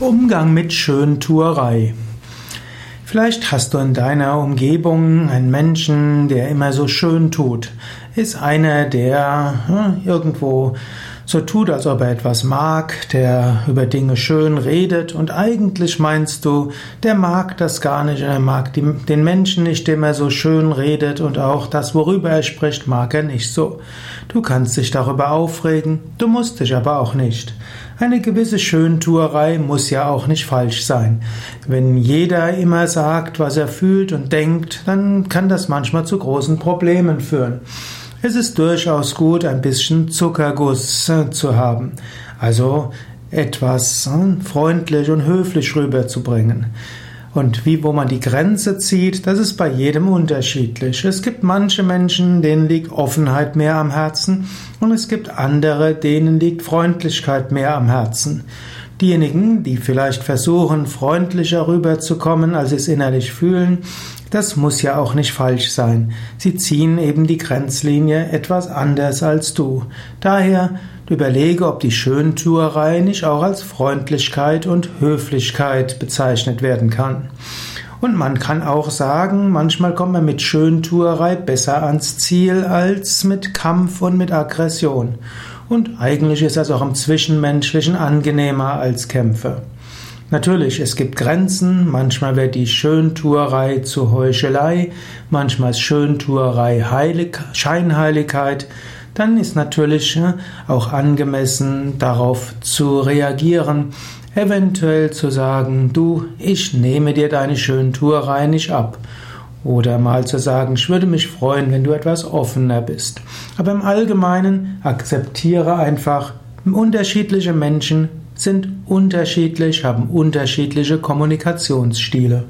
Umgang mit Schöntuerei. Vielleicht hast du in deiner Umgebung einen Menschen, der immer so schön tut. Ist einer, der hm, irgendwo so tut, als ob er etwas mag, der über Dinge schön redet und eigentlich meinst du, der mag das gar nicht, er mag die, den Menschen nicht, dem er so schön redet und auch das, worüber er spricht, mag er nicht so. Du kannst dich darüber aufregen, du musst dich aber auch nicht. Eine gewisse Schöntuerei muss ja auch nicht falsch sein. Wenn jeder immer sagt, was er fühlt und denkt, dann kann das manchmal zu großen Problemen führen. Es ist durchaus gut, ein bisschen Zuckerguss äh, zu haben. Also etwas äh, freundlich und höflich rüberzubringen. Und wie, wo man die Grenze zieht, das ist bei jedem unterschiedlich. Es gibt manche Menschen, denen liegt Offenheit mehr am Herzen und es gibt andere, denen liegt Freundlichkeit mehr am Herzen. Diejenigen, die vielleicht versuchen, freundlicher rüberzukommen, als sie es innerlich fühlen, das muss ja auch nicht falsch sein. Sie ziehen eben die Grenzlinie etwas anders als du. Daher überlege, ob die Schöntuerei nicht auch als Freundlichkeit und Höflichkeit bezeichnet werden kann. Und man kann auch sagen, manchmal kommt man mit Schöntuerei besser ans Ziel als mit Kampf und mit Aggression. Und eigentlich ist das auch im Zwischenmenschlichen angenehmer als Kämpfe. Natürlich, es gibt Grenzen, manchmal wird die Schöntuerei zu Heuchelei, manchmal ist Schöntuerei Heilig, Scheinheiligkeit, dann ist natürlich auch angemessen darauf zu reagieren, eventuell zu sagen, du, ich nehme dir deine Schöntuerei nicht ab. Oder mal zu sagen, ich würde mich freuen, wenn du etwas offener bist. Aber im Allgemeinen akzeptiere einfach unterschiedliche Menschen sind unterschiedlich, haben unterschiedliche Kommunikationsstile.